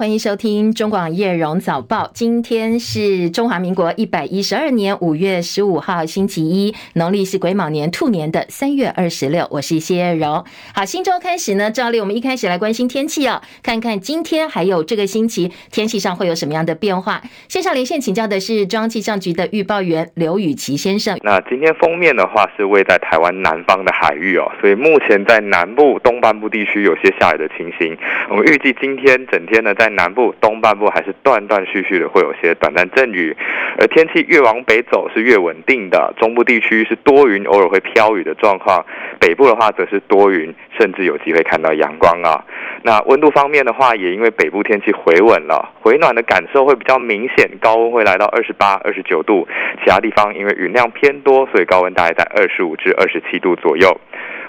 欢迎收听中广叶荣早报。今天是中华民国一百一十二年五月十五号，星期一，农历是癸卯年兔年的三月二十六。我是谢叶荣。好，新周开始呢，照例我们一开始来关心天气哦，看看今天还有这个星期天气上会有什么样的变化。线上连线请教的是中央气象局的预报员刘雨琦先生。那今天封面的话是位在台湾南方的海域哦，所以目前在南部东半部地区有些下雨的情形。我们预计今天整天呢，在南部东半部还是断断续续的会有些短暂阵雨，而天气越往北走是越稳定的。中部地区是多云，偶尔会飘雨的状况；北部的话则是多云，甚至有机会看到阳光啊。那温度方面的话，也因为北部天气回稳了，回暖的感受会比较明显，高温会来到二十八、二十九度。其他地方因为云量偏多，所以高温大概在二十五至二十七度左右。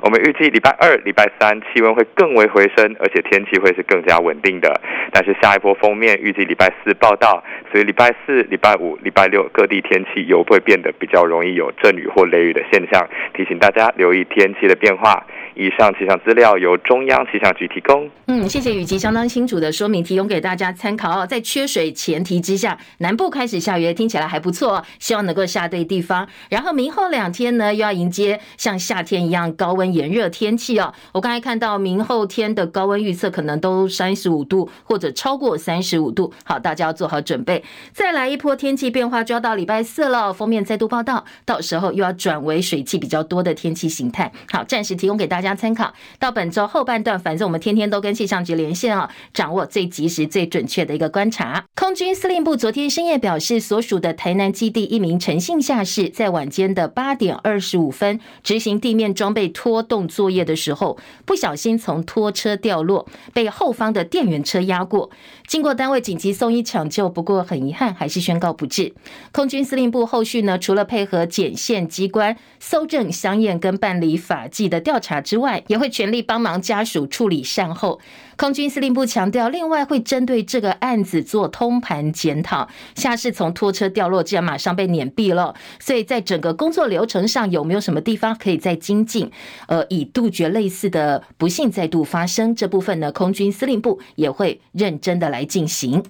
我们预计礼拜二、礼拜三气温会更为回升，而且天气会是更加稳定的。但是下一波封面预计礼拜四报道，所以礼拜四、礼拜五、礼拜六各地天气又会变得比较容易有阵雨或雷雨的现象，提醒大家留意天气的变化。以上气象资料由中央气象局提供。嗯，谢谢雨琦相当清楚的说明，提供给大家参考哦。在缺水前提之下，南部开始下雨，听起来还不错哦，希望能够下对地方。然后明后两天呢，又要迎接像夏天一样高温炎热天气哦。我刚才看到明后天的高温预测可能都三十五度或者超过三十五度，好，大家要做好准备。再来一波天气变化，就要到礼拜四了。封面再度报道，到时候又要转为水汽比较多的天气形态。好，暂时提供给大家大家参考。到本周后半段，反正我们天天都跟气象局连线啊，掌握最及时、最准确的一个观察。空军司令部昨天深夜表示，所属的台南基地一名陈姓下士，在晚间的八点二十五分执行地面装备拖动作业的时候，不小心从拖车掉落，被后方的电源车压过。经过单位紧急送医抢救，不过很遗憾，还是宣告不治。空军司令部后续呢，除了配合检线机关搜证、相验跟办理法纪的调查之外，也会全力帮忙家属处理善后。空军司令部强调，另外会针对这个案子做通盘检讨。下士从拖车掉落，竟然马上被碾毙了，所以在整个工作流程上有没有什么地方可以再精进？呃，以杜绝类似的不幸再度发生，这部分呢，空军司令部也会认真的来进行。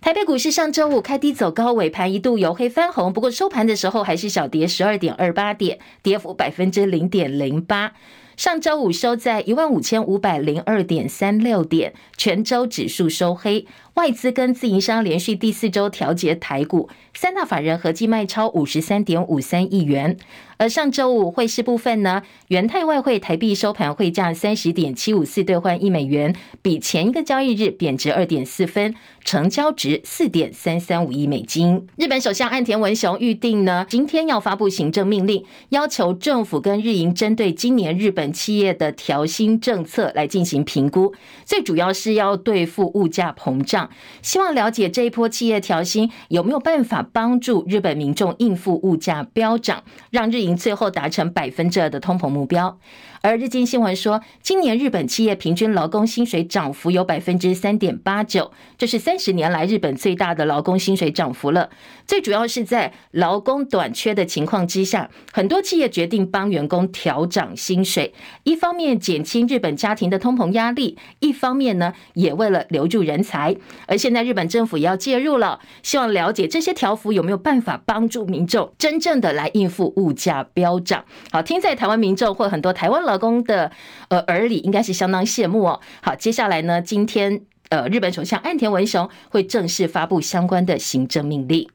台北股市上周五开低走高，尾盘一度由黑翻红，不过收盘的时候还是小跌十二点二八点，跌幅百分之零点零八。上周五收在一万五千五百零二点三六点，全周指数收黑。外资跟自营商连续第四周调节台股，三大法人合计卖超五十三点五三亿元。而上周五汇市部分呢，元泰外汇台币收盘汇价三十点七五四兑换一美元，比前一个交易日贬值二点四分，成交值四点三三五亿美金。日本首相岸田文雄预定呢，今天要发布行政命令，要求政府跟日银针对今年日本企业的调薪政策来进行评估，最主要是要对付物价膨胀。希望了解这一波企业调薪有没有办法帮助日本民众应付物价飙涨，让日银最后达成百分之二的通膨目标。而日经新闻说，今年日本企业平均劳工薪水涨幅有百分之三点八九，这是三十年来日本最大的劳工薪水涨幅了。最主要是在劳工短缺的情况之下，很多企业决定帮员工调涨薪水，一方面减轻日本家庭的通膨压力，一方面呢也为了留住人才。而现在日本政府也要介入了，希望了解这些调幅有没有办法帮助民众真正的来应付物价飙涨。好，听在台湾民众或很多台湾老工的呃耳里，应该是相当羡慕哦。好，接下来呢，今天呃，日本首相岸田文雄会正式发布相关的行政命令。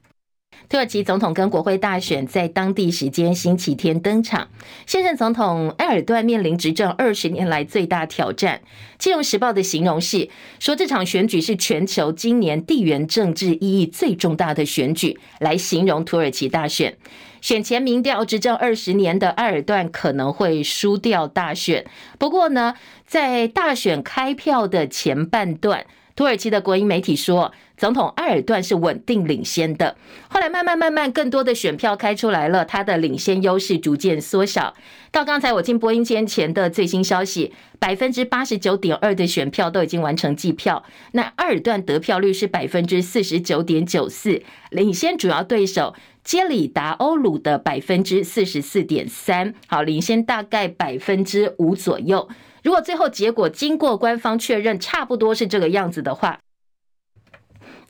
土耳其总统跟国会大选在当地时间星期天登场，现任总统埃尔段面临执政二十年来最大挑战。金融时报的形容是说，这场选举是全球今年地缘政治意义最重大的选举，来形容土耳其大选。选前民调执政二十年的埃尔段可能会输掉大选，不过呢，在大选开票的前半段。土耳其的国营媒体说，总统埃尔段是稳定领先的。后来慢慢慢慢，更多的选票开出来了，他的领先优势逐渐缩小。到刚才我进播音间前的最新消息，百分之八十九点二的选票都已经完成计票。那埃尔段得票率是百分之四十九点九四，领先主要对手接里达欧鲁的百分之四十四点三，好，领先大概百分之五左右。如果最后结果经过官方确认，差不多是这个样子的话，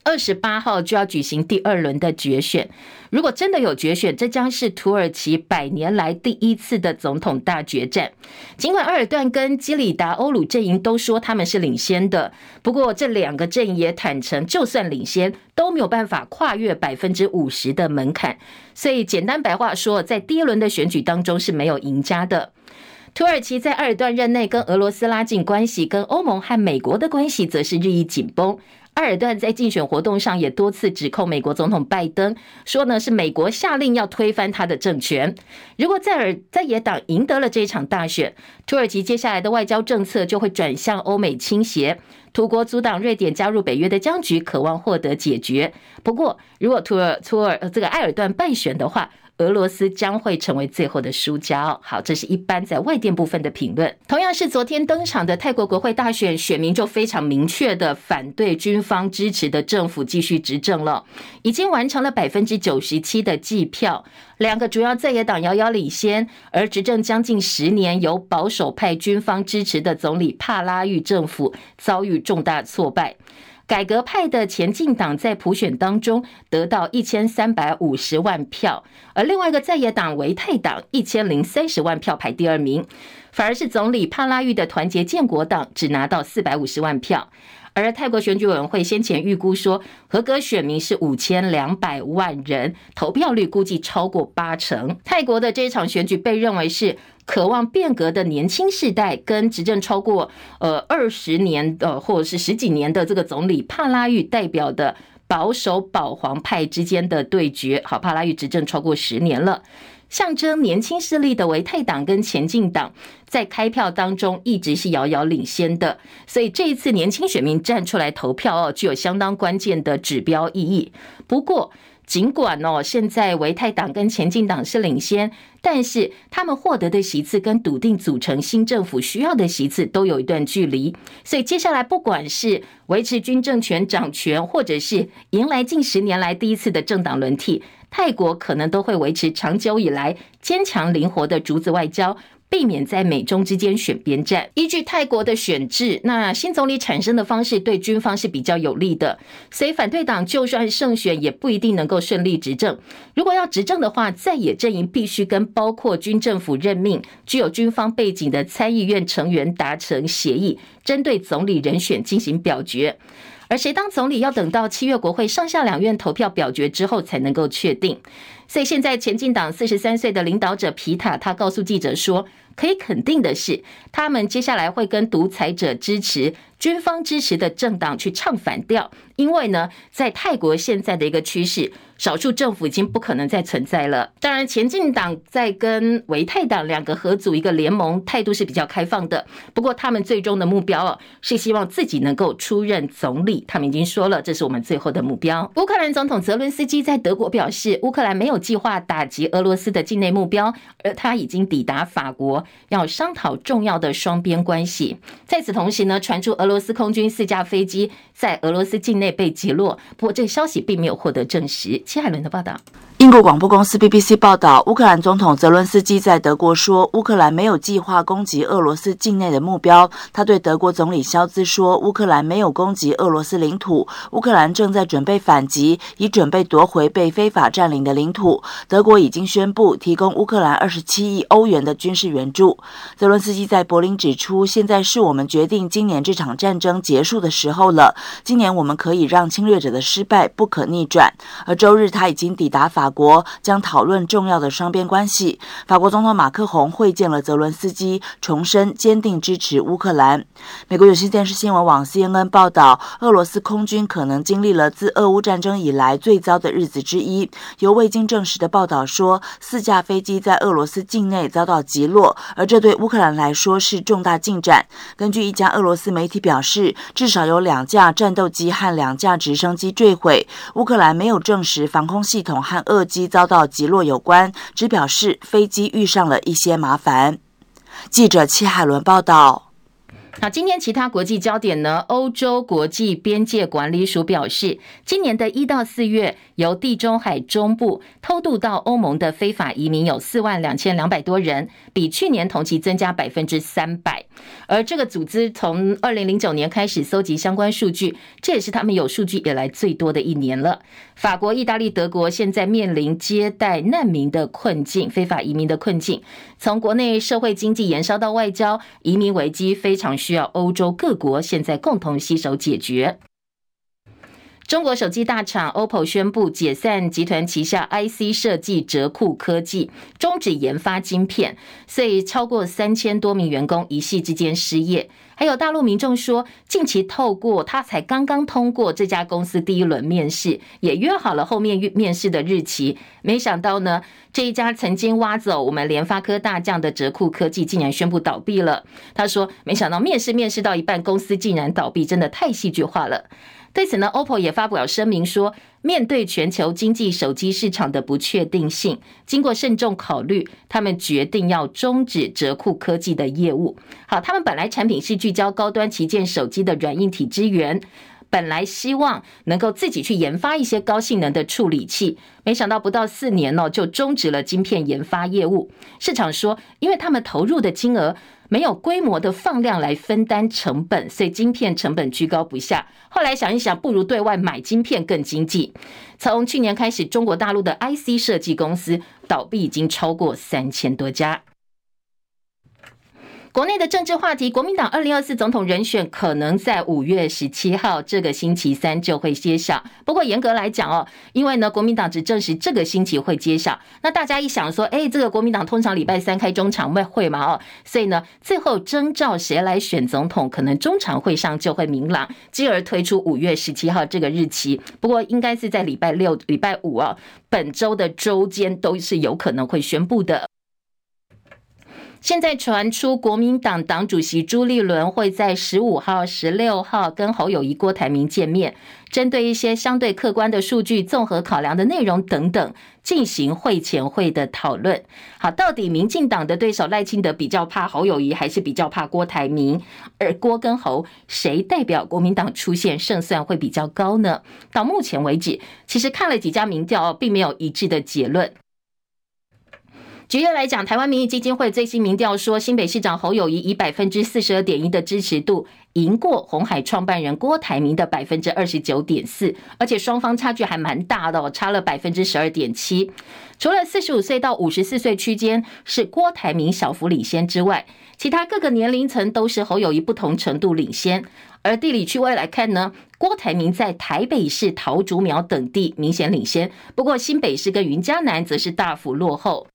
二十八号就要举行第二轮的决选。如果真的有决选，这将是土耳其百年来第一次的总统大决战。尽管埃尔段跟基里达欧鲁阵营都说他们是领先的，不过这两个阵营也坦承，就算领先都没有办法跨越百分之五十的门槛。所以简单白话说，在第一轮的选举当中是没有赢家的。土耳其在埃尔段任内跟俄罗斯拉近关系，跟欧盟和美国的关系则是日益紧绷。埃尔段在竞选活动上也多次指控美国总统拜登，说呢是美国下令要推翻他的政权。如果在尔在野党赢得了这场大选，土耳其接下来的外交政策就会转向欧美倾斜。土国阻挡瑞典加入北约的僵局，渴望获得解决。不过，如果土耳土耳这个埃尔段败选的话，俄罗斯将会成为最后的输家。好，这是一般在外电部分的评论。同样是昨天登场的泰国国会大选，选民就非常明确的反对军方支持的政府继续执政了，已经完成了百分之九十七的计票。两个主要在野党遥遥领先，而执政将近十年由保守派军方支持的总理帕拉育政府遭遇重大挫败。改革派的前进党在普选当中得到一千三百五十万票，而另外一个在野党维泰党一千零三十万票排第二名，反而是总理帕拉育的团结建国党只拿到四百五十万票。而泰国选举委员会先前预估说，合格选民是五千两百万人，投票率估计超过八成。泰国的这场选举被认为是渴望变革的年轻世代跟执政超过呃二十年呃或者是十几年的这个总理帕拉育代表的保守保皇派之间的对决。好，帕拉育执政超过十年了。象征年轻势力的维泰党跟前进党在开票当中一直是遥遥领先的，所以这一次年轻选民站出来投票哦，具有相当关键的指标意义。不过，尽管哦现在维泰党跟前进党是领先，但是他们获得的席次跟笃定组成新政府需要的席次都有一段距离，所以接下来不管是维持军政权掌权，或者是迎来近十年来第一次的政党轮替。泰国可能都会维持长久以来坚强灵活的竹子外交，避免在美中之间选边站。依据泰国的选制，那新总理产生的方式对军方是比较有利的，所以反对党就算胜选，也不一定能够顺利执政。如果要执政的话，在野阵营必须跟包括军政府任命、具有军方背景的参议院成员达成协议，针对总理人选进行表决。而谁当总理，要等到七月国会上下两院投票表决之后才能够确定。所以现在前进党四十三岁的领导者皮塔，他告诉记者说，可以肯定的是，他们接下来会跟独裁者支持、军方支持的政党去唱反调，因为呢，在泰国现在的一个趋势。少数政府已经不可能再存在了。当然，前进党在跟维泰党两个合组一个联盟，态度是比较开放的。不过，他们最终的目标哦，是希望自己能够出任总理。他们已经说了，这是我们最后的目标。乌克兰总统泽伦斯基在德国表示，乌克兰没有计划打击俄罗斯的境内目标，而他已经抵达法国，要商讨重要的双边关系。在此同时呢，传出俄罗斯空军四架飞机在俄罗斯境内被击落，不过这个消息并没有获得证实。齐海伦的报道。英国广播公司 BBC 报道，乌克兰总统泽伦斯基在德国说，乌克兰没有计划攻击俄罗斯境内的目标。他对德国总理肖兹说，乌克兰没有攻击俄罗斯领土，乌克兰正在准备反击，以准备夺回被非法占领的领土。德国已经宣布提供乌克兰二十七亿欧元的军事援助。泽伦斯基在柏林指出，现在是我们决定今年这场战争结束的时候了。今年我们可以让侵略者的失败不可逆转。而周日他已经抵达法。国将讨论重要的双边关系。法国总统马克宏会见了泽伦斯基，重申坚定支持乌克兰。美国有线电视新闻网 CNN 报道，俄罗斯空军可能经历了自俄乌战争以来最糟的日子之一。由未经证实的报道说，四架飞机在俄罗斯境内遭到击落，而这对乌克兰来说是重大进展。根据一家俄罗斯媒体表示，至少有两架战斗机和两架直升机坠毁。乌克兰没有证实防空系统和俄机遭到击落有关，只表示飞机遇上了一些麻烦。记者戚海伦报道。好，今天其他国际焦点呢？欧洲国际边界管理署表示，今年的一到四月，由地中海中部偷渡到欧盟的非法移民有四万两千两百多人，比去年同期增加百分之三百。而这个组织从二零零九年开始搜集相关数据，这也是他们有数据以来最多的一年了。法国、意大利、德国现在面临接待难民的困境，非法移民的困境，从国内社会经济延烧到外交，移民危机非常需要欧洲各国现在共同携手解决。中国手机大厂 OPPO 宣布解散集团旗下 IC 设计哲库科技，终止研发晶片，所以超过三千多名员工一夕之间失业。还有大陆民众说，近期透过他才刚刚通过这家公司第一轮面试，也约好了后面面试的日期。没想到呢，这一家曾经挖走我们联发科大将的哲库科技，竟然宣布倒闭了。他说，没想到面试面试到一半，公司竟然倒闭，真的太戏剧化了。对此呢，OPPO 也发表声明说，面对全球经济手机市场的不确定性，经过慎重考虑，他们决定要终止哲库科技的业务。好，他们本来产品是聚焦高端旗舰手机的软硬体支援，本来希望能够自己去研发一些高性能的处理器，没想到不到四年呢，就终止了晶片研发业务。市场说，因为他们投入的金额。没有规模的放量来分担成本，所以晶片成本居高不下。后来想一想，不如对外买晶片更经济。从去年开始，中国大陆的 IC 设计公司倒闭已经超过三千多家。国内的政治话题，国民党二零二四总统人选可能在五月十七号这个星期三就会揭晓。不过严格来讲哦，因为呢国民党只证实这个星期会揭晓，那大家一想说，哎，这个国民党通常礼拜三开中常会嘛哦，所以呢最后征召谁来选总统，可能中常会上就会明朗，继而推出五月十七号这个日期。不过应该是在礼拜六、礼拜五哦，本周的周间都是有可能会宣布的。现在传出国民党党主席朱立伦会在十五号、十六号跟侯友宜、郭台铭见面，针对一些相对客观的数据、综合考量的内容等等，进行会前会的讨论。好，到底民进党的对手赖清德比较怕侯友宜，还是比较怕郭台铭？而郭跟侯谁代表国民党出现胜算会比较高呢？到目前为止，其实看了几家民调，并没有一致的结论。举例来讲，台湾民意基金会最新民调说，新北市长侯友宜以百分之四十二点一的支持度赢过红海创办人郭台铭的百分之二十九点四，而且双方差距还蛮大的哦，差了百分之十二点七。除了四十五岁到五十四岁区间是郭台铭小幅领先之外，其他各个年龄层都是侯友宜不同程度领先。而地理区位来看呢，郭台铭在台北市桃竹苗等地明显领先，不过新北市跟云嘉南则是大幅落后。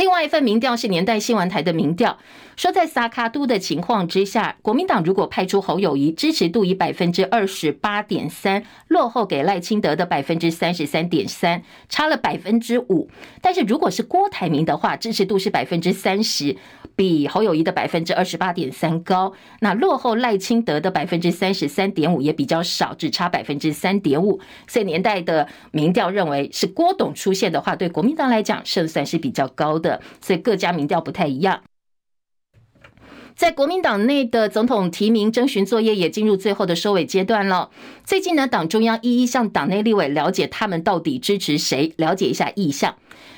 另外一份民调是年代新闻台的民调，说在萨卡都的情况之下，国民党如果派出侯友谊，支持度以百分之二十八点三，落后给赖清德的百分之三十三点三，差了百分之五。但是如果是郭台铭的话，支持度是百分之三十，比侯友宜的百分之二十八点三高。那落后赖清德的百分之三十三点五也比较少，只差百分之三点五。所以年代的民调认为是郭董出现的话，对国民党来讲胜算是比较高的。所以各家民调不太一样，在国民党内的总统提名征询作业也进入最后的收尾阶段了。最近呢，党中央一一向党内立委了解他们到底支持谁，了解一下意向。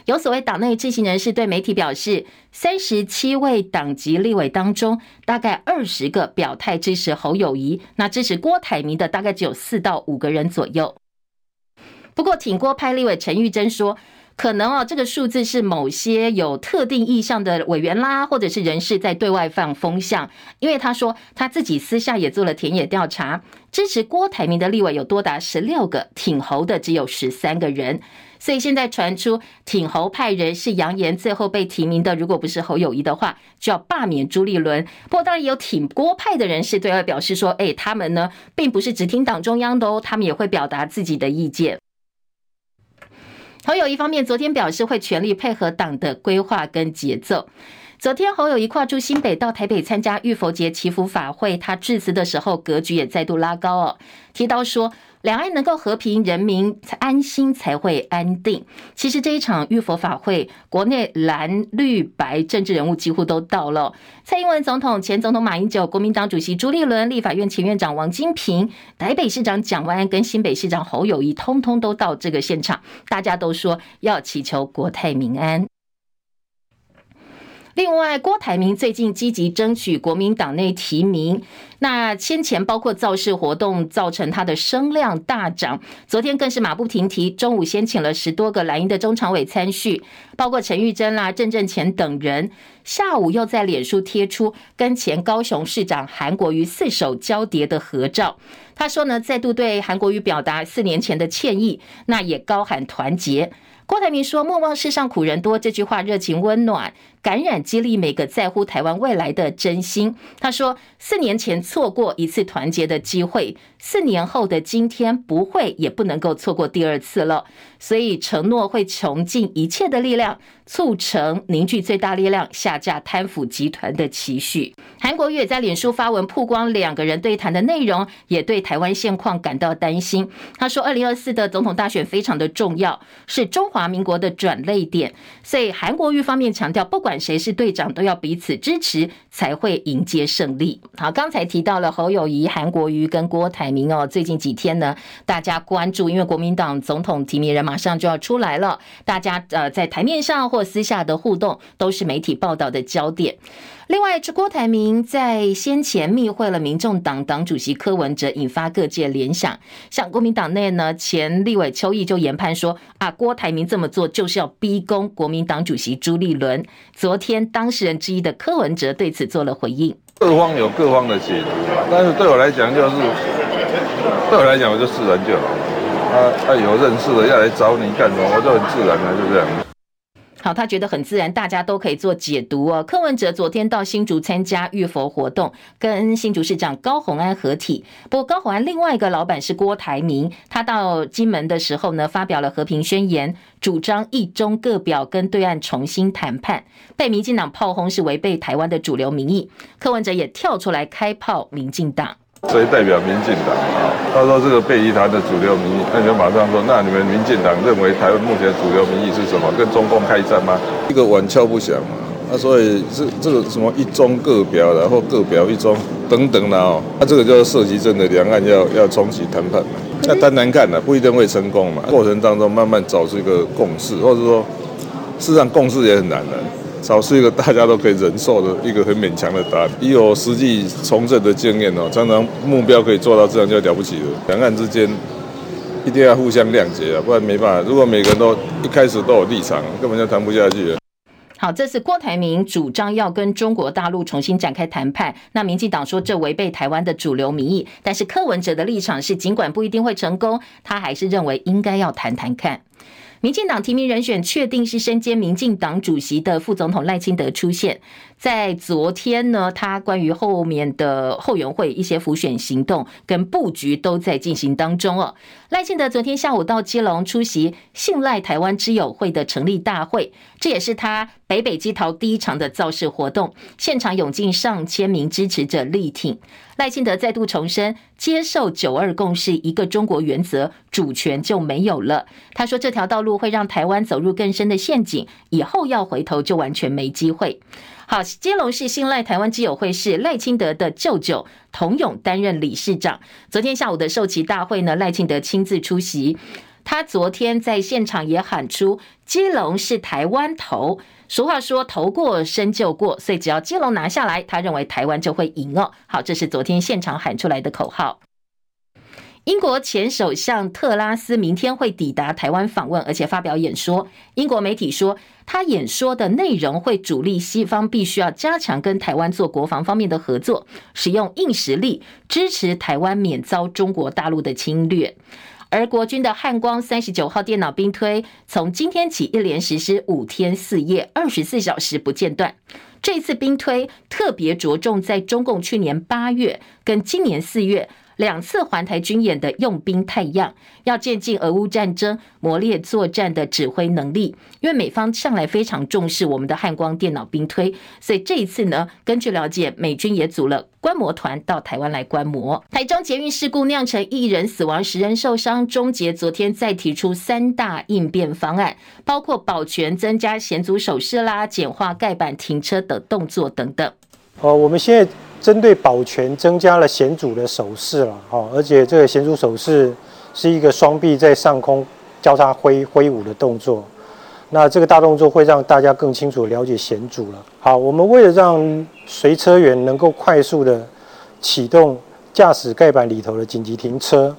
有所谓党内知情人士对媒体表示，三十七位党籍立委当中，大概二十个表态支持侯友宜，那支持郭台铭的大概只有四到五个人左右。不过挺郭派立委陈玉珍说。可能哦，这个数字是某些有特定意向的委员啦，或者是人士在对外放风向。因为他说他自己私下也做了田野调查，支持郭台铭的立委有多达十六个，挺侯的只有十三个人。所以现在传出挺侯派人士扬言，最后被提名的如果不是侯友宜的话，就要罢免朱立伦。不过当然也有挺郭派的人士对外表示说，哎，他们呢并不是只听党中央的哦，他们也会表达自己的意见。侯友宜方面昨天表示会全力配合党的规划跟节奏。昨天侯友宜跨出新北到台北参加玉佛节祈福法会，他致辞的时候格局也再度拉高哦，提到说两岸能够和平，人民安心才会安定。其实这一场浴佛法会，国内蓝绿白政治人物几乎都到了，蔡英文总统、前总统马英九、国民党主席朱立伦、立法院前院长王金平、台北市长蒋万安跟新北市长侯友谊，通通都到这个现场，大家都说要祈求国泰民安。另外，郭台铭最近积极争取国民党内提名，那先前包括造势活动，造成他的声量大涨。昨天更是马不停蹄，中午先请了十多个蓝营的中常委参叙，包括陈玉珍啦、郑正干等人。下午又在脸书贴出跟前高雄市长韩国瑜四手交叠的合照。他说呢，再度对韩国瑜表达四年前的歉意，那也高喊团结。郭台铭说：“莫忘世上苦人多”这句话热情温暖，感染激励每个在乎台湾未来的真心。他说：“四年前错过一次团结的机会，四年后的今天不会也不能够错过第二次了。所以承诺会穷尽一切的力量，促成凝聚最大力量下架贪腐集团的期许。”韩国瑜也在脸书发文曝光两个人对谈的内容，也对台湾现况感到担心。他说：“二零二四的总统大选非常的重要，是中华。”民国的转捩点，所以韩国瑜方面强调，不管谁是队长，都要彼此支持，才会迎接胜利。好，刚才提到了侯友谊、韩国瑜跟郭台铭哦，最近几天呢，大家关注，因为国民党总统提名人马马上就要出来了，大家呃在台面上或私下的互动，都是媒体报道的焦点。另外，这郭台铭在先前密会了民众党党主席柯文哲，引发各界联想。像国民党内呢，前立委邱毅就研判说啊，郭台铭这么做就是要逼宫国民党主席朱立伦。昨天，当事人之一的柯文哲对此做了回应。各方有各方的解读，但是对我来讲，就是对我来讲，我就自然就好。他他有认识的要来找你干什么，我就很自然的就这样。好，他觉得很自然，大家都可以做解读哦。柯文哲昨天到新竹参加浴佛活动，跟新竹市长高虹安合体。不过高虹安另外一个老板是郭台铭，他到金门的时候呢，发表了和平宣言，主张一中各表，跟对岸重新谈判，被民进党炮轰是违背台湾的主流民意。柯文哲也跳出来开炮民进党。所以代表民进党啊，他说这个背离他的主流民意，那你就马上说，那你们民进党认为台湾目前主流民意是什么？跟中共开战吗？一个稳敲不响嘛。那所以这这个什么一中各表，然后各表一中等等的哦，那这个就涉及真的两岸要要重启谈判嘛。那单难看的不一定会成功嘛。过程当中慢慢找出一个共识，或者说事实上共识也很难的。找是一个大家都可以忍受的一个很勉强的答案。以有实际从政的经验哦，常常目标可以做到这样就了不起了。两岸之间一定要互相谅解啊，不然没办法。如果每个人都一开始都有立场，根本就谈不下去了。好，这是郭台铭主张要跟中国大陆重新展开谈判。那民进党说这违背台湾的主流民意，但是柯文哲的立场是，尽管不一定会成功，他还是认为应该要谈谈看。民进党提名人选确定是身兼民进党主席的副总统赖清德出现。在昨天呢，他关于后面的后援会一些浮选行动跟布局都在进行当中哦。赖清德昨天下午到基隆出席信赖台湾之友会的成立大会，这也是他北北基桃第一场的造势活动，现场涌进上千名支持者力挺。赖清德再度重申接受九二共识、一个中国原则，主权就没有了。他说这条道路会让台湾走入更深的陷阱，以后要回头就完全没机会。好，基隆市信赖台湾基友会是赖清德的舅舅童勇担任理事长。昨天下午的授旗大会呢，赖清德亲自出席。他昨天在现场也喊出“基隆是台湾头”。俗话说“头过身就过”，所以只要基隆拿下来，他认为台湾就会赢哦。好，这是昨天现场喊出来的口号。英国前首相特拉斯明天会抵达台湾访问，而且发表演说。英国媒体说，他演说的内容会主力西方必须要加强跟台湾做国防方面的合作，使用硬实力支持台湾免遭中国大陆的侵略。而国军的汉光三十九号电脑兵推从今天起一连实施五天四夜、二十四小时不间断。这次兵推特别着重在中共去年八月跟今年四月。两次环台军演的用兵太样，要渐进俄乌战争磨练作战的指挥能力。因为美方向来非常重视我们的汉光电脑兵推，所以这一次呢，根据了解，美军也组了观摩团到台湾来观摩。台中捷运事故酿成一人死亡、十人受伤，中捷昨天再提出三大应变方案，包括保全、增加险阻手势啦、简化盖板停车等动作等等。哦，我们现在。针对保全增加了险阻的手势了，哈，而且这个险阻手势是一个双臂在上空交叉挥挥舞的动作。那这个大动作会让大家更清楚了解险阻了。好，我们为了让随车员能够快速的启动驾驶盖板里头的紧急停车，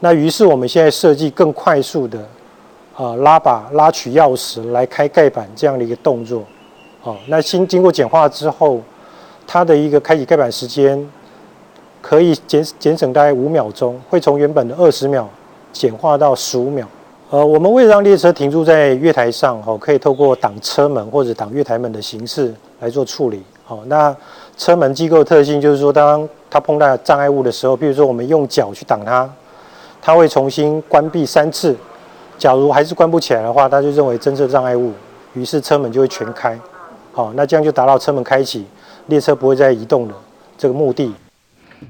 那于是我们现在设计更快速的啊拉把拉取钥匙来开盖板这样的一个动作。好，那新经过简化之后。它的一个开启盖板时间可以减减省大概五秒钟，会从原本的二十秒简化到十五秒。呃，我们为了让列车停驻在月台上，哦，可以透过挡车门或者挡月台门的形式来做处理。好，那车门机构特性就是说，当它碰到障碍物的时候，比如说我们用脚去挡它，它会重新关闭三次。假如还是关不起来的话，它就认为侦测障碍物，于是车门就会全开。好，那这样就达到车门开启。列车不会再移动了这个目的。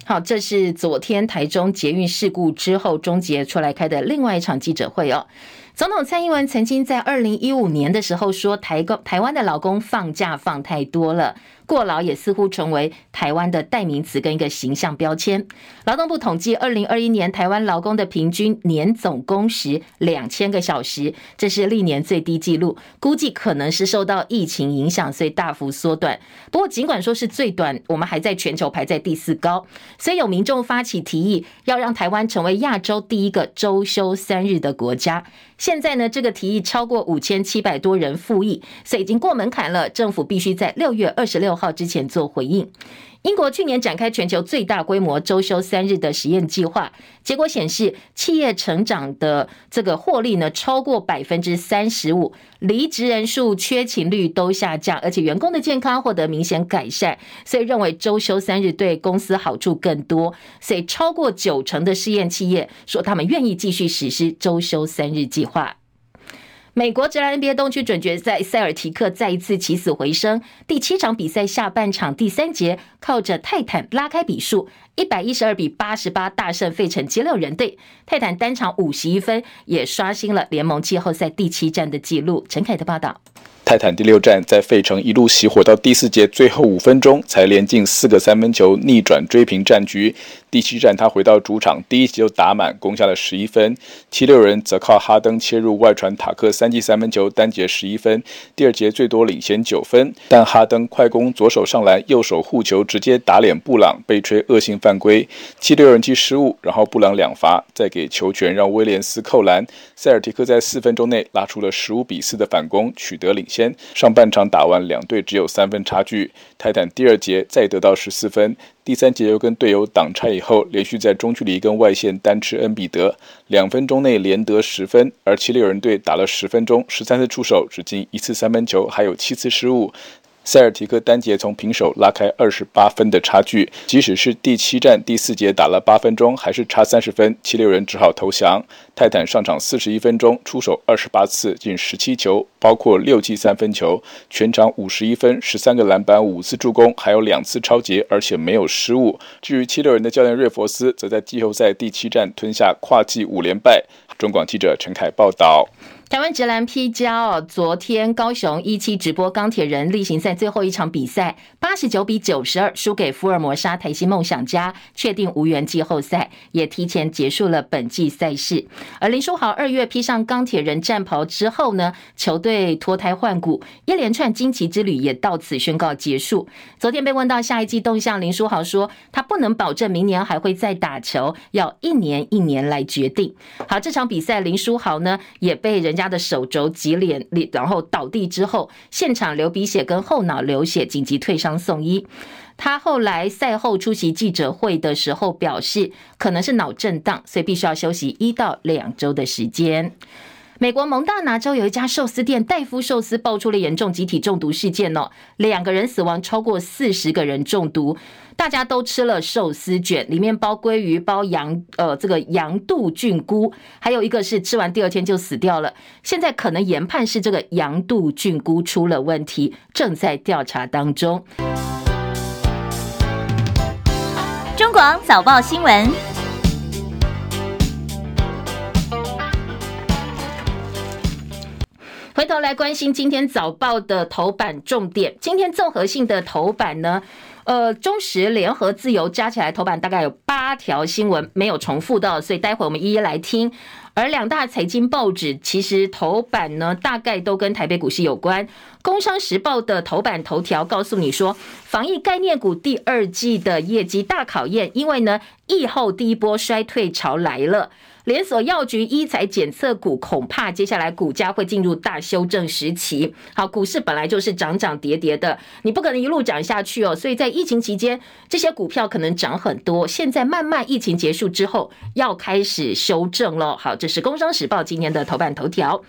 好，这是昨天台中捷运事故之后，终结出来开的另外一场记者会哦。总统蔡英文曾经在二零一五年的时候说，台工台湾的劳工放假放太多了。过劳也似乎成为台湾的代名词跟一个形象标签。劳动部统计，二零二一年台湾劳工的平均年总工时两千个小时，这是历年最低纪录。估计可能是受到疫情影响，所以大幅缩短。不过尽管说是最短，我们还在全球排在第四高。所以有民众发起提议，要让台湾成为亚洲第一个周休三日的国家。现在呢，这个提议超过五千七百多人复议，所以已经过门槛了。政府必须在六月二十六号之前做回应。英国去年展开全球最大规模周休三日的实验计划，结果显示企业成长的这个获利呢超过百分之三十五，离职人数、缺勤率都下降，而且员工的健康获得明显改善，所以认为周休三日对公司好处更多。所以超过九成的试验企业说他们愿意继续实施周休三日计划。美国职篮 NBA 东区准决赛，塞尔提克再一次起死回生。第七场比赛下半场第三节，靠着泰坦拉开比数，一百一十二比八十八大胜费城七六人队。泰坦单场五十一分，也刷新了联盟季后赛第七战的纪录。陈凯的报道。泰坦第六战在费城一路熄火到第四节最后五分钟，才连进四个三分球，逆转追平战局。第七战他回到主场，第一节就打满，攻下了十一分。七六人则靠哈登切入外传塔克三记三分球，单节十一分。第二节最多领先九分，但哈登快攻左手上篮，右手护球直接打脸布朗，被吹恶性犯规。七六人记失误，然后布朗两罚，再给球权让威廉斯扣篮。塞尔提克在四分钟内拉出了十五比四的反攻，取得领先。上半场打完，两队只有三分差距。泰坦第二节再得到十四分，第三节又跟队友挡拆以后，连续在中距离跟外线单吃恩比德，两分钟内连得十分。而七六人队打了十分钟，十三次出手只进一次三分球，还有七次失误。塞尔提克单节从平手拉开二十八分的差距，即使是第七战第四节打了八分钟，还是差三十分，七六人只好投降。泰坦上场四十一分钟，出手二十八次，进十七球，包括六记三分球，全场五十一分，十三个篮板，五次助攻，还有两次超节，而且没有失误。至于七六人的教练瑞佛斯，则在季后赛第七战吞下跨季五连败。中广记者陈凯报道。台湾职篮 P 加哦，昨天高雄一期直播钢铁人例行赛最后一场比赛，八十九比九十二输给福尔摩沙台新梦想家，确定无缘季后赛，也提前结束了本季赛事。而林书豪二月披上钢铁人战袍之后呢，球队脱胎换骨，一连串惊奇之旅也到此宣告结束。昨天被问到下一季动向，林书豪说他不能保证明年还会再打球，要一年一年来决定。好，这场比赛林书豪呢也被人家。他的手肘挤脸，然后倒地之后，现场流鼻血跟后脑流血，紧急退伤送医。他后来赛后出席记者会的时候表示，可能是脑震荡，所以必须要休息一到两周的时间。美国蒙大拿州有一家寿司店戴夫寿司爆出了严重集体中毒事件哦，两个人死亡，超过四十个人中毒。大家都吃了寿司卷，里面包鲑鱼、包羊呃这个羊肚菌菇，还有一个是吃完第二天就死掉了。现在可能研判是这个羊肚菌菇出了问题，正在调查当中。中广早报新闻。回头来关心今天早报的头版重点。今天综合性的头版呢，呃，中时联合自由加起来头版大概有八条新闻没有重复的，所以待会我们一一来听。而两大财经报纸其实头版呢，大概都跟台北股市有关。工商时报的头版头条告诉你说，防疫概念股第二季的业绩大考验，因为呢，疫后第一波衰退潮来了。连锁药局、医材检测股恐怕接下来股价会进入大修正时期。好，股市本来就是涨涨跌跌的，你不可能一路涨下去哦。所以在疫情期间，这些股票可能涨很多。现在慢慢疫情结束之后，要开始修正了。好，这是《工商时报》今天的头版头条。《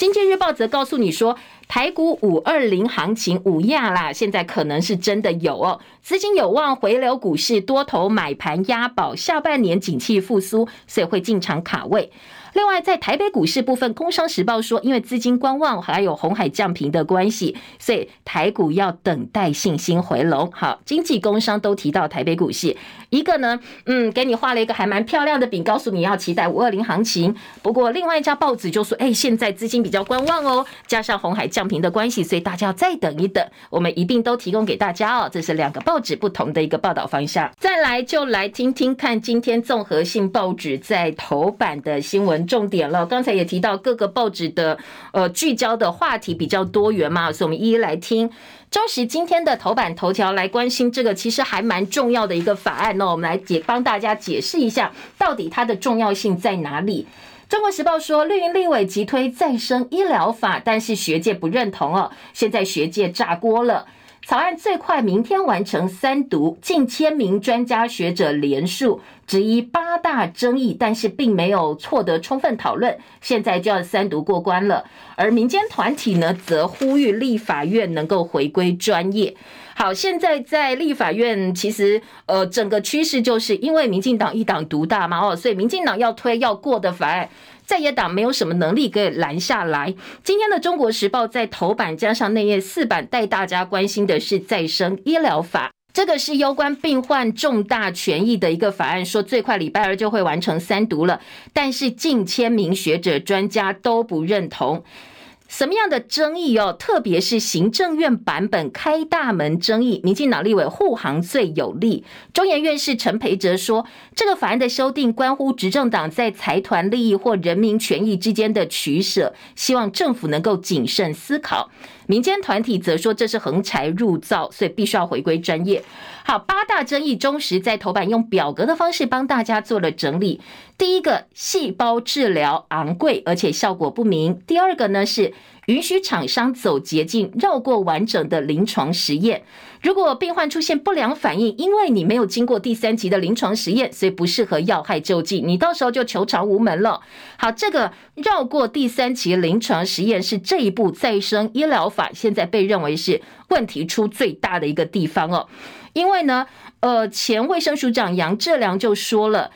经济日报》则告诉你说，台股五二零行情五亚啦，现在可能是真的有哦，资金有望回流股市，多头买盘押宝，下半年景气复苏，所以会进场卡位。另外，在台北股市部分，《工商时报》说，因为资金观望，还有红海降平的关系，所以台股要等待信心回笼。好，经济工商都提到台北股市，一个呢，嗯，给你画了一个还蛮漂亮的饼，告诉你要期待五二零行情。不过，另外一家报纸就说，哎，现在资金比较观望哦，加上红海降平的关系，所以大家要再等一等。我们一并都提供给大家哦，这是两个报纸不同的一个报道方向。再来，就来听听看今天综合性报纸在头版的新闻。重点了，刚才也提到各个报纸的呃聚焦的话题比较多元嘛，所以我们一一来听。中时今天的头版头条来关心这个，其实还蛮重要的一个法案哦，我们来解帮大家解释一下，到底它的重要性在哪里？中国时报说，绿营立委急推再生医疗法，但是学界不认同哦，现在学界炸锅了。草案最快明天完成三读，近千名专家学者联署，质疑八大争议，但是并没有获得充分讨论，现在就要三读过关了。而民间团体呢，则呼吁立法院能够回归专业。好，现在在立法院，其实呃，整个趋势就是因为民进党一党独大嘛，哦，所以民进党要推要过的法案。在野党没有什么能力可以拦下来。今天的《中国时报》在头版加上内页四版，带大家关心的是再生医疗法，这个是攸关病患重大权益的一个法案，说最快礼拜二就会完成三读了，但是近千名学者专家都不认同。什么样的争议哦？特别是行政院版本开大门争议，民进党立委护航最有力。中研院士陈培哲说，这个法案的修订关乎执政党在财团利益或人民权益之间的取舍，希望政府能够谨慎思考。民间团体则说这是横财入灶，所以必须要回归专业。好，八大争议，中时在头版用表格的方式帮大家做了整理。第一个，细胞治疗昂贵而且效果不明。第二个呢是允许厂商走捷径，绕过完整的临床实验。如果病患出现不良反应，因为你没有经过第三期的临床实验，所以不适合要害救济，你到时候就求偿无门了。好，这个绕过第三期临床实验是这一步再生医疗法现在被认为是问题出最大的一个地方哦，因为呢，呃，前卫生署长杨志良就说了。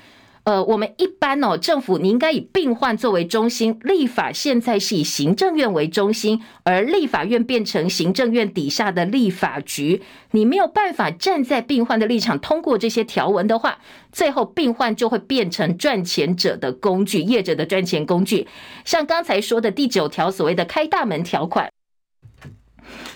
呃，我们一般哦，政府你应该以病患作为中心，立法现在是以行政院为中心，而立法院变成行政院底下的立法局，你没有办法站在病患的立场通过这些条文的话，最后病患就会变成赚钱者的工具，业者的赚钱工具。像刚才说的第九条所谓的开大门条款。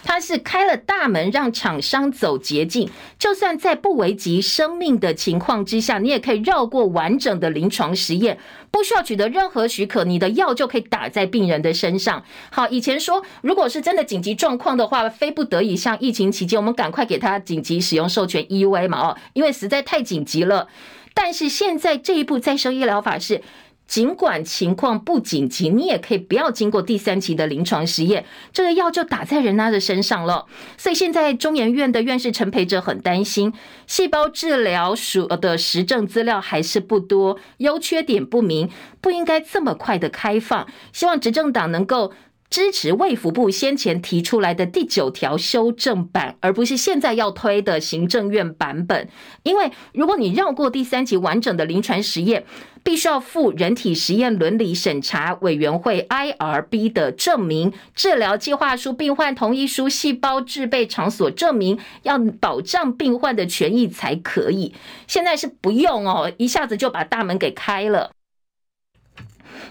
它是开了大门，让厂商走捷径。就算在不危及生命的情况之下，你也可以绕过完整的临床实验，不需要取得任何许可，你的药就可以打在病人的身上。好，以前说如果是真的紧急状况的话，非不得已，像疫情期间，我们赶快给他紧急使用授权 EUA 嘛，哦，因为实在太紧急了。但是现在这一步再生医疗法是。尽管情况不紧急，你也可以不要经过第三期的临床实验，这个药就打在人家的身上了。所以现在中研院的院士陈培哲很担心，细胞治疗署的实证资料还是不多，优缺点不明，不应该这么快的开放。希望执政党能够支持卫福部先前提出来的第九条修正版，而不是现在要推的行政院版本。因为如果你绕过第三级完整的临床实验，必须要附人体实验伦理审查委员会 IRB 的证明、治疗计划书、病患同意书、细胞制备场所证明，要保障病患的权益才可以。现在是不用哦，一下子就把大门给开了。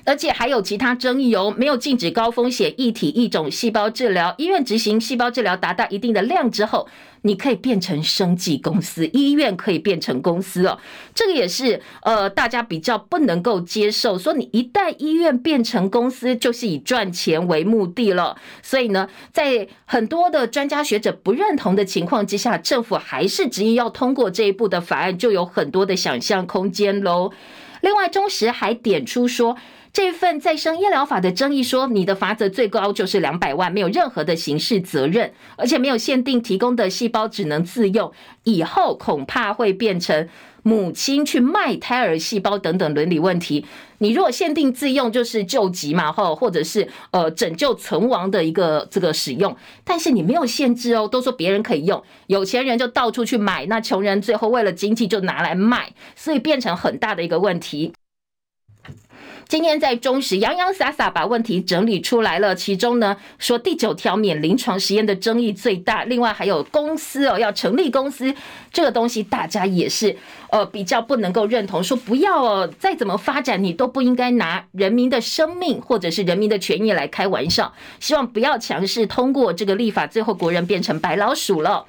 而且还有其他争议哦，没有禁止高风险异体异种细胞治疗。医院执行细胞治疗达到一定的量之后，你可以变成生技公司，医院可以变成公司哦。这个也是呃，大家比较不能够接受，说你一旦医院变成公司，就是以赚钱为目的了。所以呢，在很多的专家学者不认同的情况之下，政府还是执意要通过这一步的法案，就有很多的想象空间喽。另外，中时还点出说。这份再生医疗法的争议说，你的罚则最高就是两百万，没有任何的刑事责任，而且没有限定提供的细胞只能自用，以后恐怕会变成母亲去卖胎儿细胞等等伦理问题。你如果限定自用，就是救急嘛，或或者是呃拯救存亡的一个这个使用，但是你没有限制哦，都说别人可以用，有钱人就到处去买，那穷人最后为了经济就拿来卖，所以变成很大的一个问题。今天在中时洋洋洒洒把问题整理出来了，其中呢说第九条免临床实验的争议最大，另外还有公司哦要成立公司这个东西，大家也是呃比较不能够认同，说不要哦，再怎么发展你都不应该拿人民的生命或者是人民的权益来开玩笑，希望不要强势通过这个立法，最后国人变成白老鼠了。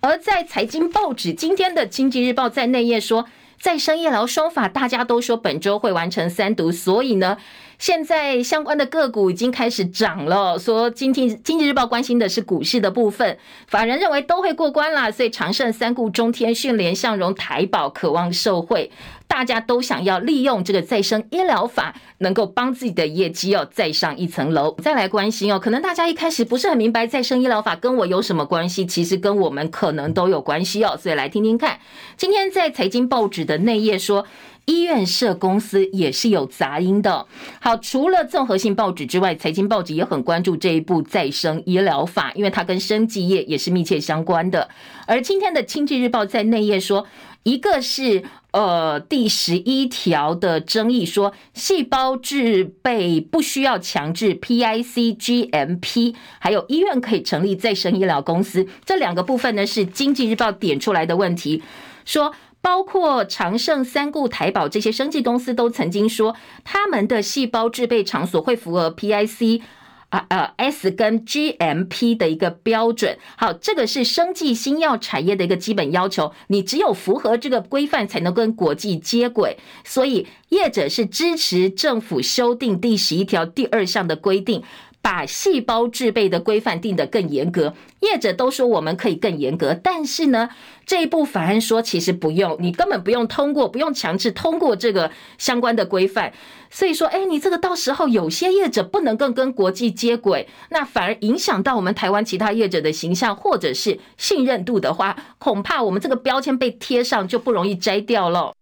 而在财经报纸今天的经济日报在内页说。再生医疗双法，大家都说本周会完成三读，所以呢，现在相关的个股已经开始涨了。说今天经济日报关心的是股市的部分，法人认为都会过关啦，所以长盛、三顾、中天、讯联、向荣、台宝渴望受惠。大家都想要利用这个再生医疗法，能够帮自己的业绩哦再上一层楼。再来关心哦，可能大家一开始不是很明白再生医疗法跟我有什么关系，其实跟我们可能都有关系哦。所以来听听看，今天在财经报纸的内页说，医院设公司也是有杂音的。好，除了综合性报纸之外，财经报纸也很关注这一部再生医疗法，因为它跟生技业也是密切相关的。而今天的经济日报在内页说，一个是。呃，第十一条的争议说，细胞制备不需要强制 PIC GMP，还有医院可以成立再生医疗公司，这两个部分呢是经济日报点出来的问题，说包括长盛、三顾、台宝这些生技公司都曾经说，他们的细胞制备场所会符合 PIC。啊呃，S 跟 GMP 的一个标准，好，这个是生技新药产业的一个基本要求，你只有符合这个规范，才能跟国际接轨。所以业者是支持政府修订第十一条第二项的规定。把细胞制备的规范定得更严格，业者都说我们可以更严格，但是呢，这一部法案说其实不用，你根本不用通过，不用强制通过这个相关的规范。所以说，哎，你这个到时候有些业者不能够跟国际接轨，那反而影响到我们台湾其他业者的形象或者是信任度的话，恐怕我们这个标签被贴上就不容易摘掉了。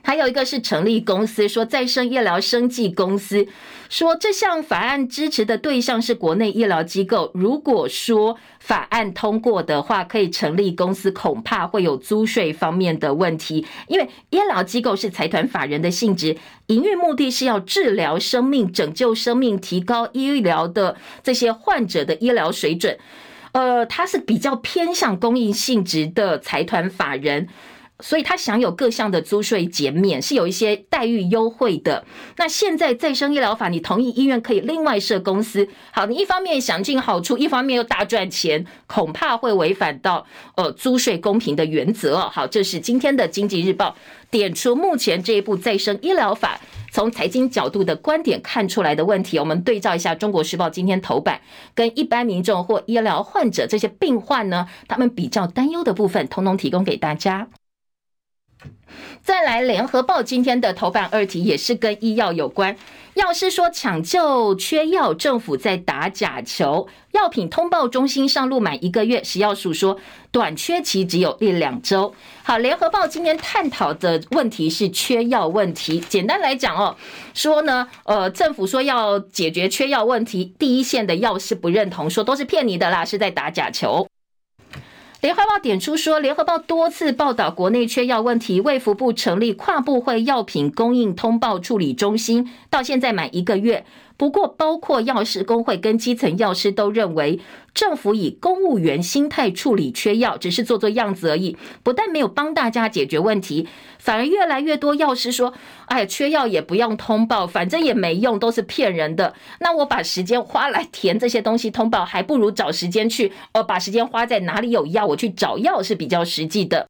还有一个是成立公司，说再生医疗生技公司，说这项法案支持的对象是国内医疗机构。如果说法案通过的话，可以成立公司，恐怕会有租税方面的问题，因为医疗机构是财团法人的性质，营运目的是要治疗生命、拯救生命、提高医疗的这些患者的医疗水准。呃，它是比较偏向公益性质的财团法人。所以他享有各项的租税减免，是有一些待遇优惠的。那现在再生医疗法，你同意医院可以另外设公司，好，你一方面享尽好处，一方面又大赚钱，恐怕会违反到呃租税公平的原则。好，这是今天的经济日报点出目前这一部再生医疗法从财经角度的观点看出来的问题。我们对照一下《中国时报》今天头版，跟一般民众或医疗患者这些病患呢，他们比较担忧的部分，统统提供给大家。再来，联合报今天的头版二题也是跟医药有关。药师说抢救缺药，政府在打假球。药品通报中心上路满一个月，食药署说短缺期只有一两周。好，联合报今天探讨的问题是缺药问题。简单来讲哦，说呢，呃，政府说要解决缺药问题，第一线的药师不认同，说都是骗你的啦，是在打假球。联合报点出说，联合报多次报道国内缺药问题，卫福部成立跨部会药品供应通报处理中心，到现在满一个月。不过，包括药师工会跟基层药师都认为，政府以公务员心态处理缺药，只是做做样子而已，不但没有帮大家解决问题，反而越来越多药师说：“哎，缺药也不用通报，反正也没用，都是骗人的。那我把时间花来填这些东西通报，还不如找时间去，呃，把时间花在哪里有药，我去找药是比较实际的。”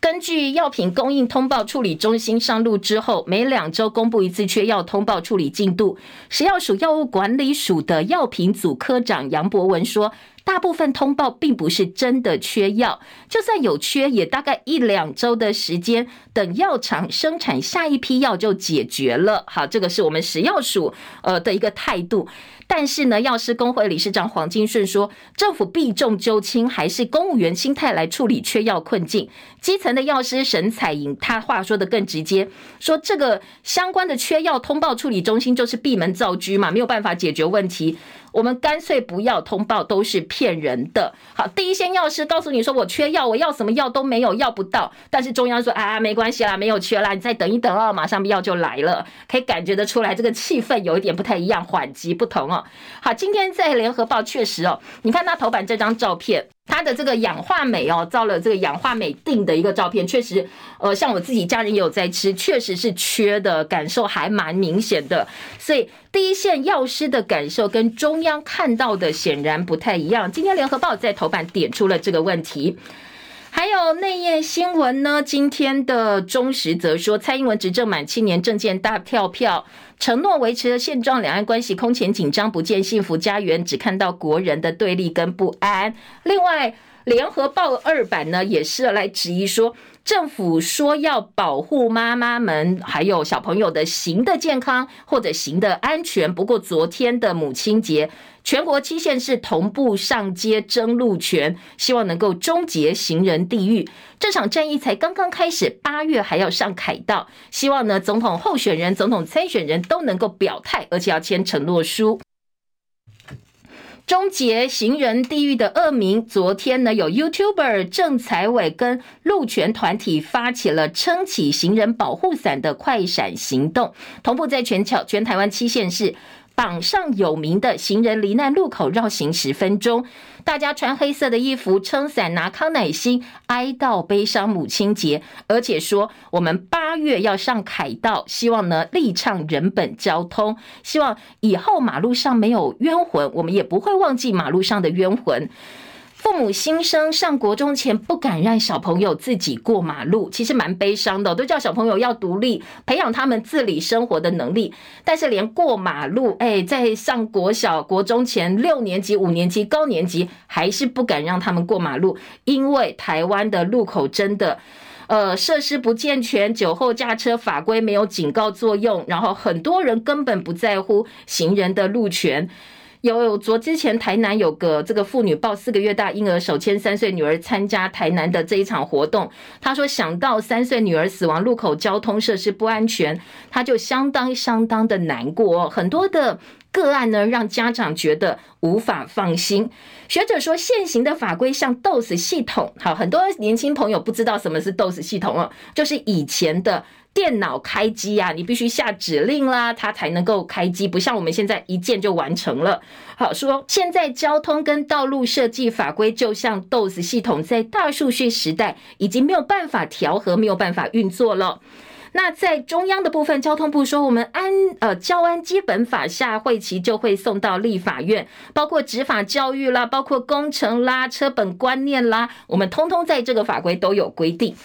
根据药品供应通报处理中心上路之后，每两周公布一次缺药通报处理进度。食药署药物管理署的药品组科长杨博文说。大部分通报并不是真的缺药，就算有缺，也大概一两周的时间，等药厂生产下一批药就解决了。好，这个是我们食药署呃的一个态度。但是呢，药师工会理事长黄金顺说，政府避重就轻，还是公务员心态来处理缺药困境。基层的药师沈彩莹，他话说的更直接，说这个相关的缺药通报处理中心就是闭门造车嘛，没有办法解决问题。我们干脆不要通报，都是骗人的。好，第一线药师告诉你说，我缺药，我要什么药都没有，要不到。但是中央说啊，没关系啦，没有缺啦，你再等一等哦，马上药就来了。可以感觉得出来，这个气氛有一点不太一样，缓急不同哦。好，今天在联合报确实哦，你看他头版这张照片。它的这个氧化镁哦，照了这个氧化镁定的一个照片，确实，呃，像我自己家人也有在吃，确实是缺的感受还蛮明显的。所以第一线药师的感受跟中央看到的显然不太一样。今天联合报在头版点出了这个问题。还有内页新闻呢，今天的中时则说，蔡英文执政满七年，政见大跳票，承诺维持了现状，两岸关系空前紧张，不见幸福家园，只看到国人的对立跟不安。另外，联合报二版呢，也是来质疑说，政府说要保护妈妈们还有小朋友的行的健康或者行的安全，不过昨天的母亲节。全国七县市同步上街争路权，希望能够终结行人地狱。这场战役才刚刚开始，八月还要上凯道。希望呢，总统候选人、总统参选人都能够表态，而且要签承诺书，终结行人地狱的恶名。昨天呢，有 YouTuber 郑才伟跟路权团体发起了撑起行人保护伞的快闪行动，同步在全桥全台湾七县市。榜上有名的行人罹难路口绕行十分钟，大家穿黑色的衣服，撑伞拿康乃馨，哀悼悲伤母亲节，而且说我们八月要上凯道，希望呢力倡人本交通，希望以后马路上没有冤魂，我们也不会忘记马路上的冤魂。父母新生上国中前不敢让小朋友自己过马路，其实蛮悲伤的，都叫小朋友要独立，培养他们自理生活的能力。但是连过马路，哎，在上国小、国中前六年级、五年级、高年级，还是不敢让他们过马路，因为台湾的路口真的，呃，设施不健全，酒后驾车法规没有警告作用，然后很多人根本不在乎行人的路权。有昨之前台南有个这个妇女抱四个月大婴儿手牵三岁女儿参加台南的这一场活动，她说想到三岁女儿死亡，路口交通设施不安全，她就相当相当的难过。很多的个案呢，让家长觉得无法放心。学者说，现行的法规像 DOS 系统，好，很多年轻朋友不知道什么是 DOS 系统哦，就是以前的。电脑开机啊，你必须下指令啦，它才能够开机，不像我们现在一键就完成了。好说，现在交通跟道路设计法规就像 DOS 系统，在大数据时代已经没有办法调和，没有办法运作了。那在中央的部分，交通部说，我们安呃交安基本法下会期就会送到立法院，包括执法教育啦，包括工程啦、车本观念啦，我们通通在这个法规都有规定。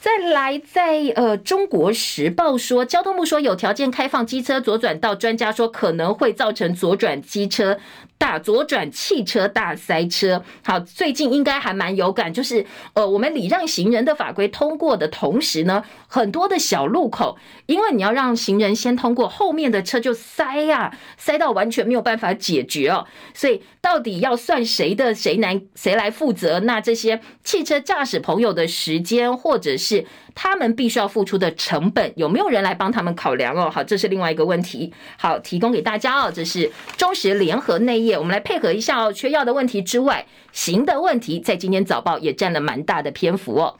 再来在，呃《中国时报》说，交通部说有条件开放机车左转道，专家说可能会造成左转机车大左转汽车大塞车。好，最近应该还蛮有感，就是呃，我们礼让行人的法规通过的同时呢，很多的小路口，因为你要让行人先通过，后面的车就塞呀、啊，塞到完全没有办法解决哦。所以到底要算谁的谁来谁来负责？那这些汽车驾驶朋友的时间，或者是他们必须要付出的成本，有没有人来帮他们考量哦？好，这是另外一个问题。好，提供给大家哦，这是中时联合内页，我们来配合一下哦。缺药的问题之外，行的问题在今天早报也占了蛮大的篇幅哦。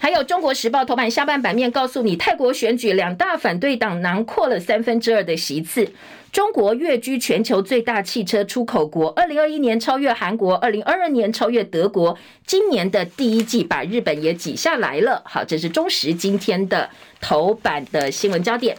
还有《中国时报》头版下半版面告诉你，泰国选举两大反对党囊括了三分之二的席次。中国跃居全球最大汽车出口国，二零二一年超越韩国，二零二二年超越德国，今年的第一季把日本也挤下来了。好，这是中时今天的头版的新闻焦点。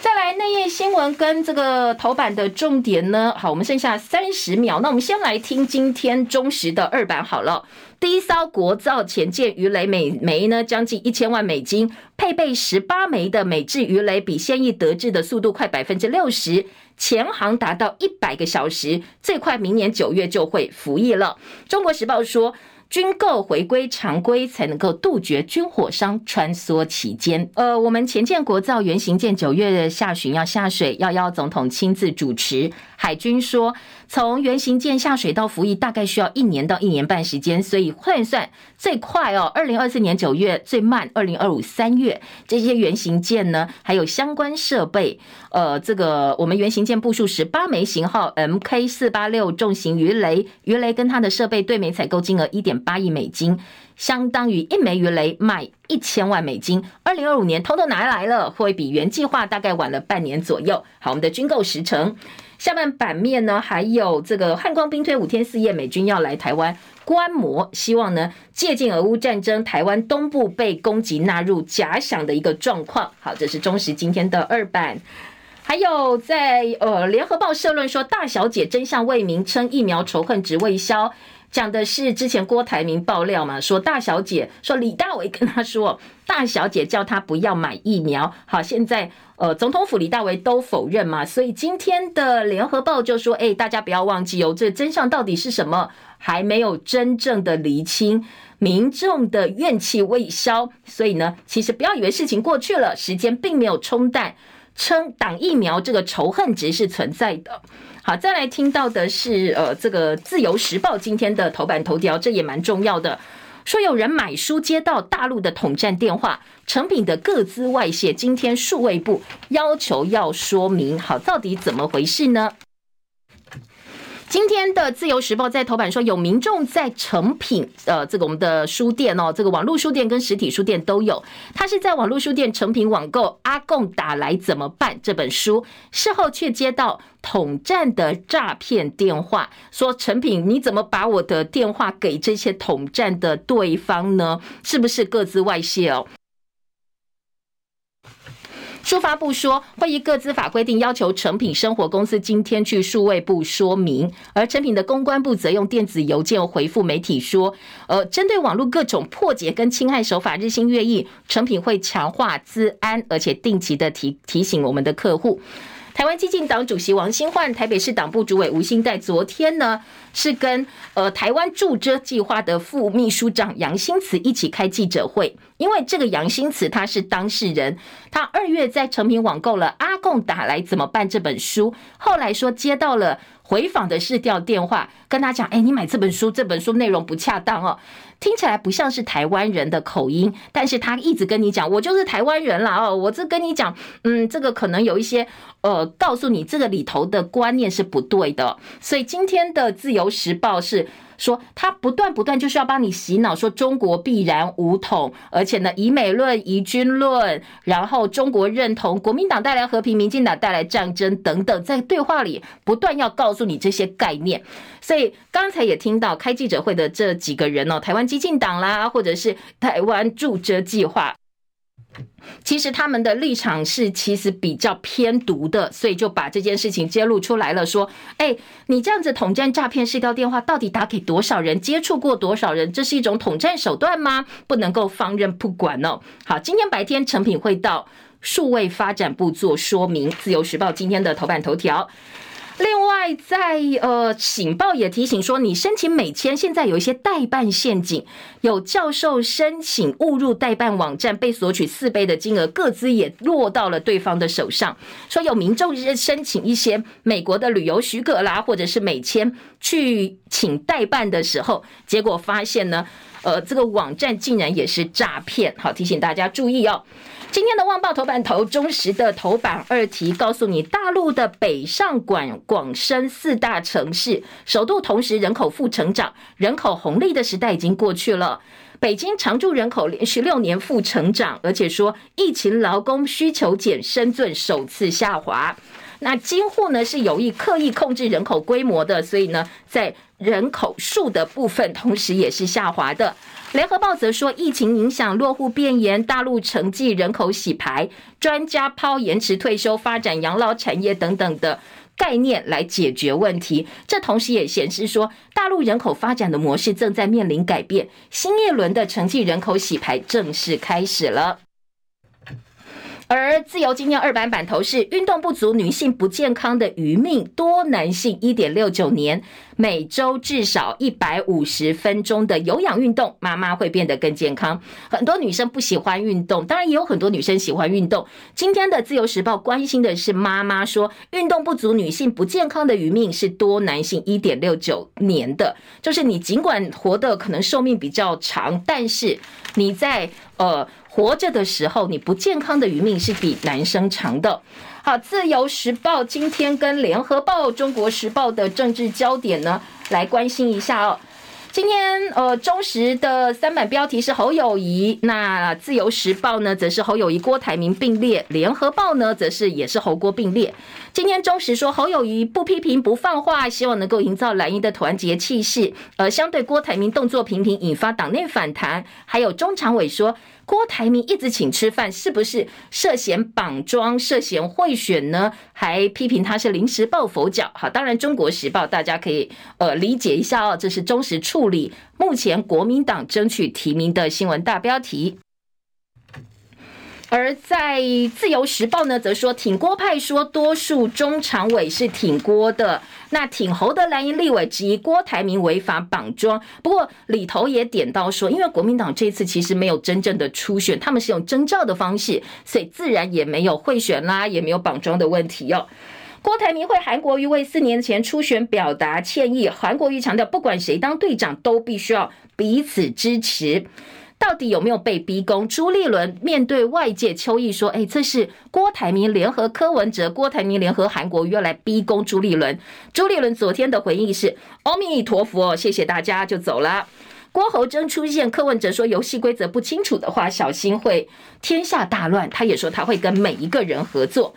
再来内页新闻跟这个头版的重点呢？好，我们剩下三十秒，那我们先来听今天中时的二版好了。第一艘国造潜舰鱼雷每枚呢将近一千万美金，配备十八枚的美制鱼雷，比现役德制的速度快百分之六十，潜航达到一百个小时，最快明年九月就会服役了。中国时报说。军购回归常规，才能够杜绝军火商穿梭其间。呃，我们潜舰国造原型舰九月下旬要下水，要邀总统亲自主持。海军说，从原型舰下水到服役大概需要一年到一年半时间，所以换算最快哦，二零二四年九月，最慢二零二五三月。这些原型舰呢，还有相关设备。呃，这个我们原型舰部署十八枚型号 Mk 四八六重型鱼雷，鱼雷跟它的设备对美采购金额一点八亿美金，相当于一枚鱼雷卖一千万美金。二零二五年偷偷拿来了，会比原计划大概晚了半年左右。好，我们的军购时程。下半版面呢，还有这个汉光兵推五天四夜，美军要来台湾观摩，希望呢借鉴俄乌战争，台湾东部被攻击纳入假想的一个状况。好，这是中时今天的二版，还有在呃联合报社论说，大小姐真相未明，称疫苗仇恨值未消。讲的是之前郭台铭爆料嘛，说大小姐说李大为跟他说，大小姐叫他不要买疫苗。好，现在呃总统府李大为都否认嘛，所以今天的联合报就说，哎，大家不要忘记哦，这真相到底是什么，还没有真正的厘清，民众的怨气未消，所以呢，其实不要以为事情过去了，时间并没有冲淡，称打疫苗这个仇恨值是存在的。好，再来听到的是，呃，这个《自由时报》今天的头版头条，这也蛮重要的。说有人买书接到大陆的统战电话，成品的各资外泄，今天数位部要求要说明。好，到底怎么回事呢？今天的自由时报在头版说，有民众在诚品，呃，这个我们的书店哦，这个网络书店跟实体书店都有。他是在网络书店诚品网购《阿共打来怎么办》这本书，事后却接到统战的诈骗电话，说诚品你怎么把我的电话给这些统战的对方呢？是不是各自外泄哦？书发部说，会依各资法规定要求成品生活公司今天去数位部说明，而成品的公关部则用电子邮件回复媒体说，呃，针对网络各种破解跟侵害手法日新月异，成品会强化资安，而且定期的提提醒我们的客户。台湾激进党主席王新焕、台北市党部主委吴欣岱昨天呢，是跟呃台湾驻遮计划的副秘书长杨新慈一起开记者会，因为这个杨新慈他是当事人，他二月在成品网购了《阿贡打来怎么办》这本书，后来说接到了回访的市调电话，跟他讲，哎，你买这本书，这本书内容不恰当哦。听起来不像是台湾人的口音，但是他一直跟你讲，我就是台湾人啦哦，我这跟你讲，嗯，这个可能有一些，呃，告诉你这个里头的观念是不对的，所以今天的自由时报是。说他不断不断就是要帮你洗脑，说中国必然武统，而且呢，以美论、以军论，然后中国认同国民党带来和平，民进党带来战争等等，在对话里不断要告诉你这些概念。所以刚才也听到开记者会的这几个人哦，台湾激进党啦，或者是台湾驻遮计划。其实他们的立场是其实比较偏独的，所以就把这件事情揭露出来了。说，哎，你这样子统战诈骗市调电话，到底打给多少人？接触过多少人？这是一种统战手段吗？不能够放任不管哦。好，今天白天成品会到数位发展部做说明。自由时报今天的头版头条。另外在，呃，醒报也提醒说，你申请美签，现在有一些代办陷阱，有教授申请误入代办网站，被索取四倍的金额，各资也落到了对方的手上。说有民众申请一些美国的旅游许可啦，或者是美签去请代办的时候，结果发现呢，呃，这个网站竟然也是诈骗。好，提醒大家注意哦。今天的《旺报》头版头，中时的头版二题告诉你，大陆的北上广广深四大城市首度同时人口负成长，人口红利的时代已经过去了。北京常住人口连续六年负成长，而且说疫情劳工需求减，深圳首次下滑。那京沪呢是有意刻意控制人口规模的，所以呢，在人口数的部分同时也是下滑的。联合报则说，疫情影响落户变严，大陆承继人口洗牌，专家抛延迟退休、发展养老产业等等的概念来解决问题。这同时也显示说，大陆人口发展的模式正在面临改变，新一轮的承继人口洗牌正式开始了。而自由今天二版版头是运动不足女性不健康的余命多，男性一点六九年，每周至少一百五十分钟的有氧运动，妈妈会变得更健康。很多女生不喜欢运动，当然也有很多女生喜欢运动。今天的自由时报关心的是妈妈说，运动不足女性不健康的余命是多男性一点六九年的，就是你尽管活得可能寿命比较长，但是你在呃。活着的时候，你不健康的余命是比男生长的。好，自由时报今天跟联合报、中国时报的政治焦点呢，来关心一下哦。今天呃，中时的三版标题是侯友谊，那自由时报呢，则是侯友谊、郭台铭并列，联合报呢，则是也是侯郭并列。今天中时说侯友谊不批评不放话，希望能够营造蓝营的团结气势，而相对郭台铭动作频频引发党内反弹，还有中常委说。郭台铭一直请吃饭，是不是涉嫌绑桩、涉嫌贿选呢？还批评他是临时抱佛脚。好，当然《中国时报》大家可以呃理解一下哦，这是忠实处理目前国民党争取提名的新闻大标题。而在自由时报呢，则说挺郭派说多数中常委是挺郭的，那挺侯的蓝营立委质疑郭台铭违法绑桩。不过里头也点到说，因为国民党这次其实没有真正的初选，他们是用征召的方式，所以自然也没有贿选啦，也没有绑桩的问题哦。郭台铭会韩国瑜为四年前初选表达歉意，韩国瑜强调，不管谁当队长，都必须要彼此支持。到底有没有被逼宫？朱立伦面对外界邱毅说：“哎，这是郭台铭联合柯文哲，郭台铭联合韩国瑜来逼宫朱立伦。”朱立伦昨天的回应是：“阿弥陀佛，谢谢大家，就走了。”郭侯真出现，柯文哲说游戏规则不清楚的话，小心会天下大乱。他也说他会跟每一个人合作。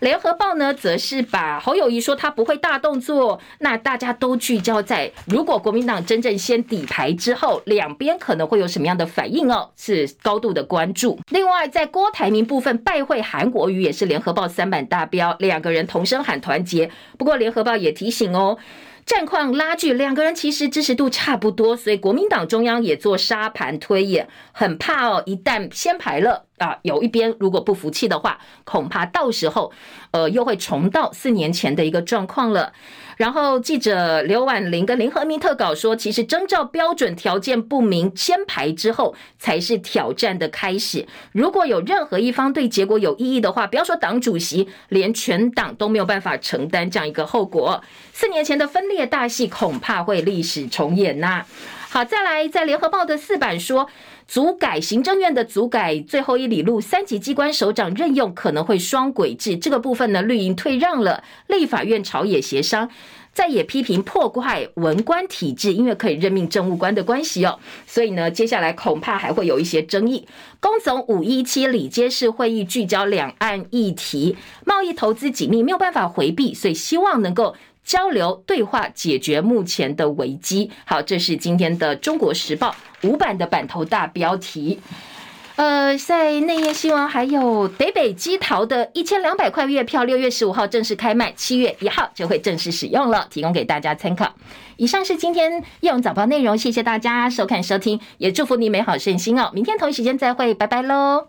联合报呢，则是把侯友宜说他不会大动作，那大家都聚焦在如果国民党真正先底牌之后，两边可能会有什么样的反应哦，是高度的关注。另外，在郭台铭部分拜会韩国瑜，也是联合报三版大标，两个人同声喊团结。不过联合报也提醒哦。战况拉锯，两个人其实支持度差不多，所以国民党中央也做沙盘推演，很怕哦，一旦先排了啊，有一边如果不服气的话，恐怕到时候呃又会重到四年前的一个状况了。然后记者刘婉玲跟林和明特稿说，其实征召标准条件不明，先排之后才是挑战的开始。如果有任何一方对结果有异议的话，不要说党主席，连全党都没有办法承担这样一个后果。四年前的分裂大戏恐怕会历史重演呐、好，再来在联合报的四版说。组改行政院的组改最后一里路，三级机关首长任用可能会双轨制。这个部分呢，绿营退让了，立法院朝野协商，再也批评破坏文官体制，因为可以任命政务官的关系哦。所以呢，接下来恐怕还会有一些争议。工总五一七里监事会议聚焦两岸议题，贸易投资紧密，没有办法回避，所以希望能够。交流对话解决目前的危机。好，这是今天的《中国时报》五版的版头大标题。呃，在内页新闻还有北北基桃的一千两百块月票，六月十五号正式开卖，七月一号就会正式使用了，提供给大家参考。以上是今天叶荣早报内容，谢谢大家收看收听，也祝福你美好顺心哦。明天同一时间再会，拜拜喽。